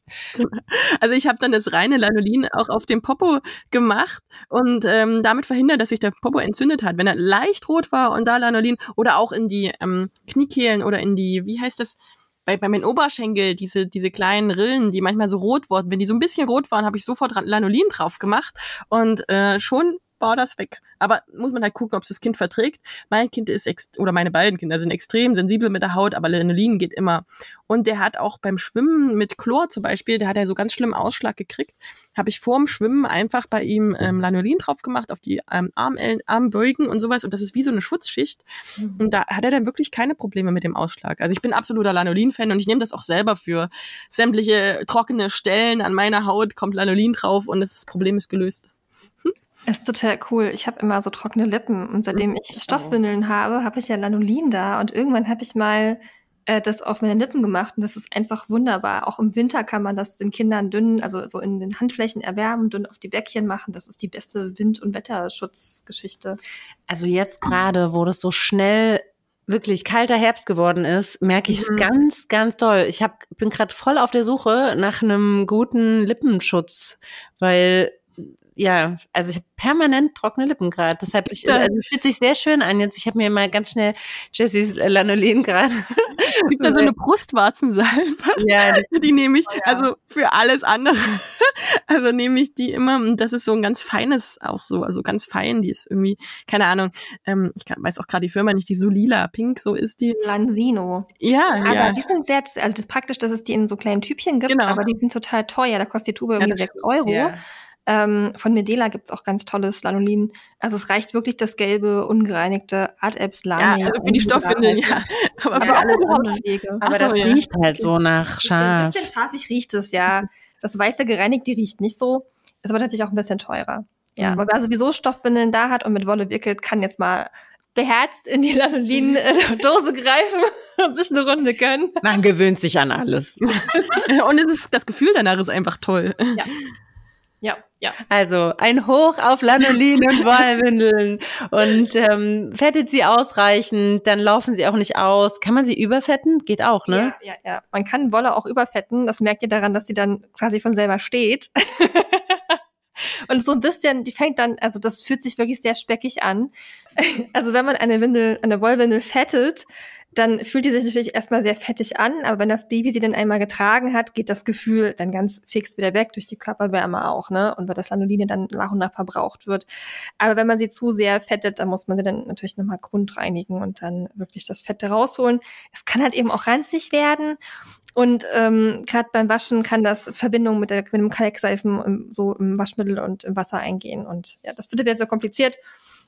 [SPEAKER 2] Also ich habe dann das reine Lanolin auch auf dem Popo gemacht und ähm, damit verhindert, dass sich der Popo entzündet hat. Wenn er leicht rot war und da Lanolin oder auch in die ähm, Kniekehlen oder in die, wie heißt das, bei, bei meinen Oberschenkel, diese, diese kleinen Rillen, die manchmal so rot wurden, wenn die so ein bisschen rot waren, habe ich sofort Lanolin drauf gemacht und äh, schon war das weg. Aber muss man halt gucken, ob es das Kind verträgt. Mein Kind ist, oder meine beiden Kinder sind extrem sensibel mit der Haut, aber Lanolin geht immer. Und der hat auch beim Schwimmen mit Chlor zum Beispiel, der hat ja so ganz schlimm Ausschlag gekriegt, habe ich vorm Schwimmen einfach bei ihm ähm, Lanolin drauf gemacht, auf die ähm, Armellen, Armbeugen und sowas. Und das ist wie so eine Schutzschicht. Mhm. Und da hat er dann wirklich keine Probleme mit dem Ausschlag. Also ich bin absoluter Lanolin-Fan und ich nehme das auch selber für sämtliche trockene Stellen an meiner Haut, kommt Lanolin drauf und das Problem ist gelöst.
[SPEAKER 3] Ist total cool. Ich habe immer so trockene Lippen und seitdem ich Stoffwindeln habe, habe ich ja Lanolin da und irgendwann habe ich mal äh, das auf meine Lippen gemacht und das ist einfach wunderbar. Auch im Winter kann man das den Kindern dünn, also so in den Handflächen erwärmen, dünn auf die Bäckchen machen. Das ist die beste Wind- und Wetterschutzgeschichte.
[SPEAKER 1] Also jetzt gerade, wo das so schnell wirklich kalter Herbst geworden ist, merke ich es mhm. ganz, ganz doll. Ich hab, bin gerade voll auf der Suche nach einem guten Lippenschutz, weil ja, also ich habe permanent trockene Lippen gerade. Deshalb ich, also, fühlt sich sehr schön an. Jetzt, ich habe mir mal ganz schnell Jessys Lanolin gerade.
[SPEAKER 2] Es gibt da so eine Brustwarzensalbe. Ja, die, die nehme ich, oh, ja. also für alles andere. Also nehme ich die immer und das ist so ein ganz feines auch so, also ganz fein. Die ist irgendwie, keine Ahnung, ähm, ich weiß auch gerade die Firma nicht, die so lila, pink, so ist die.
[SPEAKER 3] Lansino.
[SPEAKER 2] Ja,
[SPEAKER 3] aber
[SPEAKER 2] ja.
[SPEAKER 3] die sind sehr, also das ist praktisch, dass es die in so kleinen Typchen gibt, genau. aber die sind total teuer. Da kostet die Tube irgendwie ja, 6 Euro. Ja. Ähm, von Medela gibt's auch ganz tolles Lanolin. Also es reicht wirklich das gelbe, ungereinigte Art-Apps
[SPEAKER 2] Ja, also für die Stoffwindeln, ja.
[SPEAKER 3] Aber, aber für alle die Hautpflege.
[SPEAKER 1] Aber so, das ja. riecht halt so nach scharf.
[SPEAKER 3] Ein bisschen scharfig riecht es, ja. Das weiße gereinigt, die riecht nicht so. Ist aber natürlich auch ein bisschen teurer. Ja, mhm. aber wer sowieso Stoffwindeln da hat und mit Wolle wickelt, kann jetzt mal beherzt in die Lanolin-Dose greifen und sich eine Runde gönnen.
[SPEAKER 1] Man gewöhnt sich an alles.
[SPEAKER 2] und es ist, das Gefühl danach ist einfach toll.
[SPEAKER 3] Ja. Ja, ja.
[SPEAKER 1] Also ein Hoch auf Lanolin und Wollwindeln und ähm, fettet sie ausreichend, dann laufen sie auch nicht aus. Kann man sie überfetten? Geht auch, ne?
[SPEAKER 3] Ja, ja, ja. Man kann Wolle auch überfetten. Das merkt ihr daran, dass sie dann quasi von selber steht. und so ein bisschen, die fängt dann, also das fühlt sich wirklich sehr speckig an. Also wenn man eine Windel, eine Wollwindel fettet, dann fühlt die sich natürlich erstmal sehr fettig an, aber wenn das Baby sie dann einmal getragen hat, geht das Gefühl dann ganz fix wieder weg, durch die Körperwärme auch, ne? Und weil das Lanoline dann nach und nach verbraucht wird. Aber wenn man sie zu sehr fettet, dann muss man sie dann natürlich nochmal grundreinigen und dann wirklich das Fette rausholen. Es kann halt eben auch ranzig werden. Und ähm, gerade beim Waschen kann das Verbindung mit, der, mit dem Kalkseifen im, so im Waschmittel und im Wasser eingehen. Und ja, das wird jetzt so kompliziert.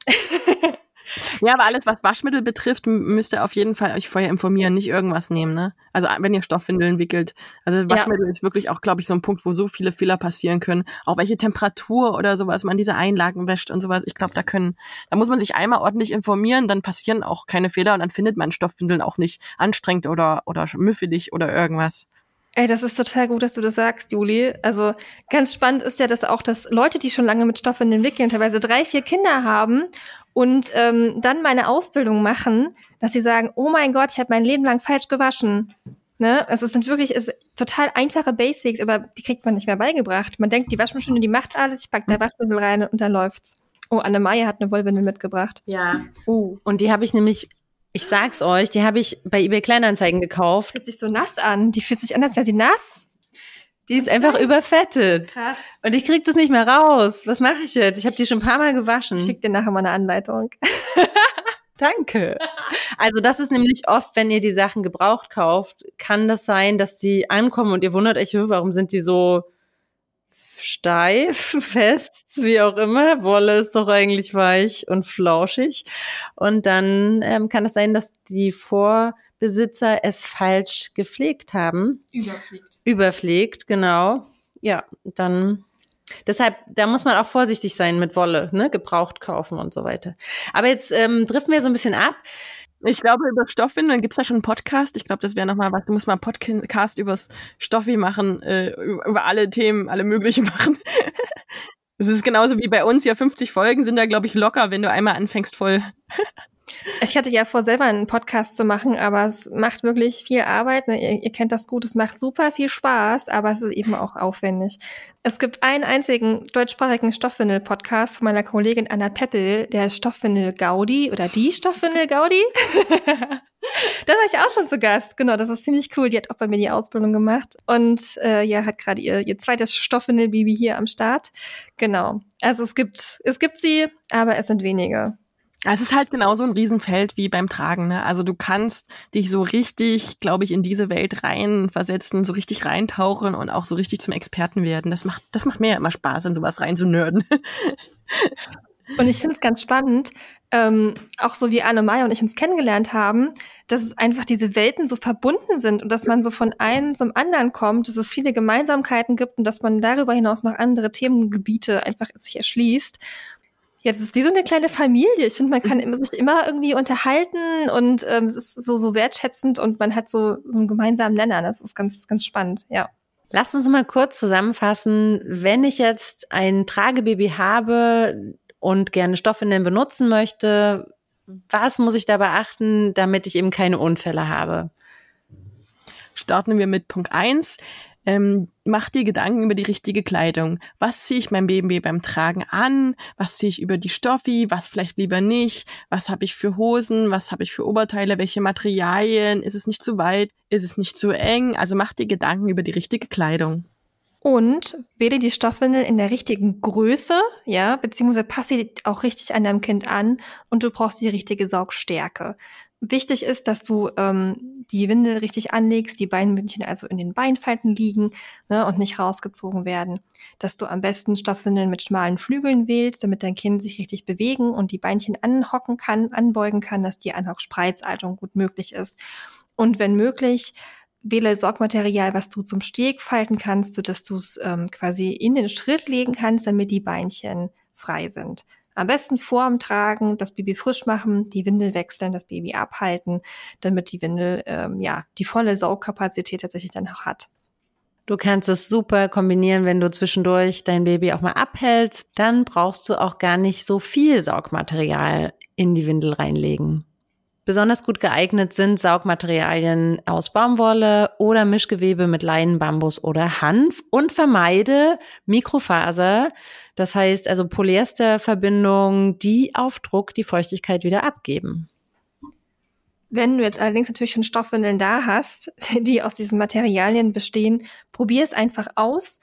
[SPEAKER 2] Ja, aber alles, was Waschmittel betrifft, müsst ihr auf jeden Fall euch vorher informieren, nicht irgendwas nehmen, ne? Also wenn ihr Stoffwindeln wickelt. Also Waschmittel ja. ist wirklich auch, glaube ich, so ein Punkt, wo so viele Fehler passieren können. Auch welche Temperatur oder sowas, man diese Einlagen wäscht und sowas. Ich glaube, da können, da muss man sich einmal ordentlich informieren, dann passieren auch keine Fehler und dann findet man Stoffwindeln auch nicht anstrengend oder, oder müffelig oder irgendwas.
[SPEAKER 3] Ey, das ist total gut, dass du das sagst, Juli. Also ganz spannend ist ja, dass auch, dass Leute, die schon lange mit Stoffwindeln wickeln, teilweise drei, vier Kinder haben und ähm, dann meine Ausbildung machen, dass sie sagen, oh mein Gott, ich habe mein Leben lang falsch gewaschen. Ne? Also es sind wirklich es total einfache Basics, aber die kriegt man nicht mehr beigebracht. Man denkt, die Waschmaschine, die macht alles, ich pack da Waschmittel rein und dann läuft's. Oh, Anne-Marie hat eine Wollwindel mitgebracht.
[SPEAKER 1] Ja. Uh. Und die habe ich nämlich, ich sag's euch, die habe ich bei eBay Kleinanzeigen gekauft.
[SPEAKER 3] Die fühlt sich so nass an. Die fühlt sich an, als wäre sie nass.
[SPEAKER 1] Die ist einfach überfettet.
[SPEAKER 3] Krass.
[SPEAKER 1] Und ich krieg das nicht mehr raus. Was mache ich jetzt? Ich habe die schon ein paar Mal gewaschen.
[SPEAKER 3] Ich schick dir nachher mal eine Anleitung.
[SPEAKER 1] Danke. Also das ist nämlich oft, wenn ihr die Sachen gebraucht kauft, kann das sein, dass die ankommen und ihr wundert euch, warum sind die so steif, fest, wie auch immer. Wolle ist doch eigentlich weich und flauschig. Und dann ähm, kann es sein, dass die vor Besitzer es falsch gepflegt haben.
[SPEAKER 3] Überpflegt.
[SPEAKER 1] Überpflegt, genau. Ja, dann Deshalb, da muss man auch vorsichtig sein mit Wolle, ne, gebraucht kaufen und so weiter. Aber jetzt ähm, driften wir so ein bisschen ab.
[SPEAKER 2] Ich glaube, über Stoffwindeln gibt's da schon einen Podcast. Ich glaube, das wäre nochmal was. Du musst mal einen Podcast übers Stoffi machen, äh, über alle Themen, alle möglichen machen. Es ist genauso wie bei uns, ja, 50 Folgen sind da, glaube ich, locker, wenn du einmal anfängst voll
[SPEAKER 3] Ich hatte ja vor, selber einen Podcast zu machen, aber es macht wirklich viel Arbeit. Ne? Ihr, ihr, kennt das gut, es macht super viel Spaß, aber es ist eben auch aufwendig. Es gibt einen einzigen deutschsprachigen Stoffwindel-Podcast von meiner Kollegin Anna Peppel, der Stoffwindel Gaudi oder die Stoffwindel Gaudi. da war ich auch schon zu Gast. Genau, das ist ziemlich cool. Die hat auch bei mir die Ausbildung gemacht und äh, ja, hat gerade ihr, ihr zweites Stoffwindel-Baby hier am Start. Genau. Also es gibt, es gibt sie, aber es sind wenige.
[SPEAKER 2] Es ist halt genauso ein Riesenfeld wie beim Tragen. Ne? Also du kannst dich so richtig, glaube ich, in diese Welt reinversetzen, so richtig reintauchen und auch so richtig zum Experten werden. Das macht, das macht mir ja immer Spaß, in sowas rein zu nörden.
[SPEAKER 3] Und ich finde es ganz spannend, ähm, auch so wie Anne Meyer und ich uns kennengelernt haben, dass es einfach diese Welten so verbunden sind und dass man so von einem zum anderen kommt, dass es viele Gemeinsamkeiten gibt und dass man darüber hinaus noch andere Themengebiete einfach sich erschließt. Ja, das ist wie so eine kleine Familie. Ich finde, man kann mhm. sich immer irgendwie unterhalten und ähm, es ist so, so wertschätzend und man hat so, so einen gemeinsamen Nenner. Das ist ganz, ganz spannend, ja.
[SPEAKER 1] Lass uns mal kurz zusammenfassen. Wenn ich jetzt ein Tragebaby habe und gerne Stoffwindeln benutzen möchte, was muss ich da beachten, damit ich eben keine Unfälle habe?
[SPEAKER 2] Starten wir mit Punkt eins ähm, mach dir Gedanken über die richtige Kleidung. Was ziehe ich meinem Baby beim Tragen an? Was ziehe ich über die Stoffi? Was vielleicht lieber nicht? Was habe ich für Hosen? Was habe ich für Oberteile? Welche Materialien? Ist es nicht zu weit? Ist es nicht zu eng? Also mach dir Gedanken über die richtige Kleidung.
[SPEAKER 3] Und wähle die Stoffwindel in der richtigen Größe, ja, beziehungsweise passe sie auch richtig an deinem Kind an und du brauchst die richtige Saugstärke. Wichtig ist, dass du ähm, die Windel richtig anlegst, die Beinbündchen also in den Beinfalten liegen ne, und nicht rausgezogen werden. Dass du am besten Stoffwindeln mit schmalen Flügeln wählst, damit dein Kind sich richtig bewegen und die Beinchen anhocken kann, anbeugen kann, dass die Anhockspreizhaltung gut möglich ist. Und wenn möglich, wähle Sorgmaterial, was du zum Steg falten kannst, sodass du es ähm, quasi in den Schritt legen kannst, damit die Beinchen frei sind. Am besten vor dem Tragen das Baby frisch machen, die Windel wechseln, das Baby abhalten, damit die Windel ähm, ja die volle Saugkapazität tatsächlich dann auch hat.
[SPEAKER 1] Du kannst es super kombinieren, wenn du zwischendurch dein Baby auch mal abhältst. Dann brauchst du auch gar nicht so viel Saugmaterial in die Windel reinlegen. Besonders gut geeignet sind Saugmaterialien aus Baumwolle oder Mischgewebe mit Leinen, Bambus oder Hanf und vermeide Mikrofaser, das heißt also Polyesterverbindungen, die auf Druck die Feuchtigkeit wieder abgeben.
[SPEAKER 3] Wenn du jetzt allerdings natürlich schon Stoffwindeln da hast, die aus diesen Materialien bestehen, probier es einfach aus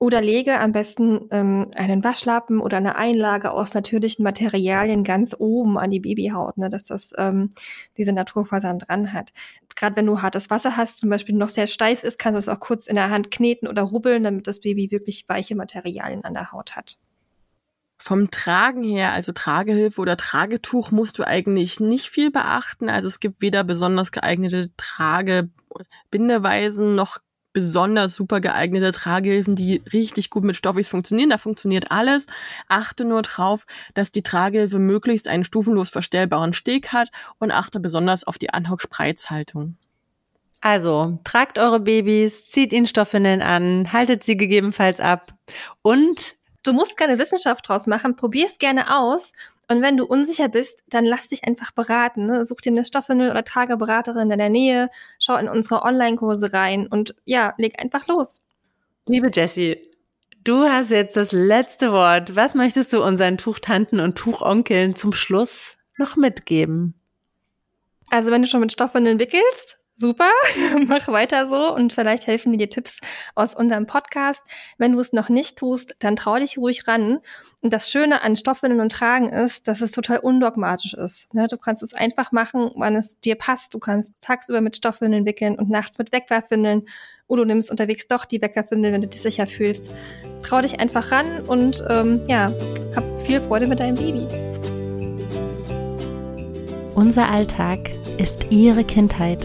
[SPEAKER 3] oder lege am besten ähm, einen Waschlappen oder eine Einlage aus natürlichen Materialien ganz oben an die Babyhaut, ne, dass das ähm, diese Naturfasern dran hat. Gerade wenn du hartes Wasser hast, zum Beispiel noch sehr steif ist, kannst du es auch kurz in der Hand kneten oder rubbeln, damit das Baby wirklich weiche Materialien an der Haut hat.
[SPEAKER 2] Vom Tragen her, also Tragehilfe oder Tragetuch, musst du eigentlich nicht viel beachten. Also es gibt weder besonders geeignete Tragebindeweisen noch besonders super geeignete Tragehilfen, die richtig gut mit Stoffis funktionieren. Da funktioniert alles. Achte nur drauf, dass die Tragehilfe möglichst einen stufenlos verstellbaren Steg hat und achte besonders auf die Anhock-Spreizhaltung.
[SPEAKER 1] Also, tragt eure Babys, zieht ihnen Stoffwindeln an, haltet sie gegebenenfalls ab und
[SPEAKER 3] Du musst keine Wissenschaft draus machen, probier es gerne aus und wenn du unsicher bist, dann lass dich einfach beraten. Ne? Such dir eine Stoffwindel- oder Trageberaterin in der Nähe, schau in unsere Online-Kurse rein und ja, leg einfach los.
[SPEAKER 1] Liebe Jessie, du hast jetzt das letzte Wort. Was möchtest du unseren Tuchtanten und Tuchonkeln zum Schluss noch mitgeben?
[SPEAKER 3] Also wenn du schon mit Stoffwindeln wickelst, super, mach weiter so und vielleicht helfen dir Tipps aus unserem Podcast. Wenn du es noch nicht tust, dann trau dich ruhig ran und das Schöne an Stoffwindeln und Tragen ist, dass es total undogmatisch ist. Ne? Du kannst es einfach machen, wann es dir passt. Du kannst tagsüber mit Stoffwindeln wickeln und nachts mit Wegwerfwindeln. Oder du nimmst unterwegs doch die Wegwerfwindel, wenn du dich sicher fühlst. Trau dich einfach ran und ähm, ja, hab viel Freude mit deinem Baby.
[SPEAKER 1] Unser Alltag ist ihre Kindheit.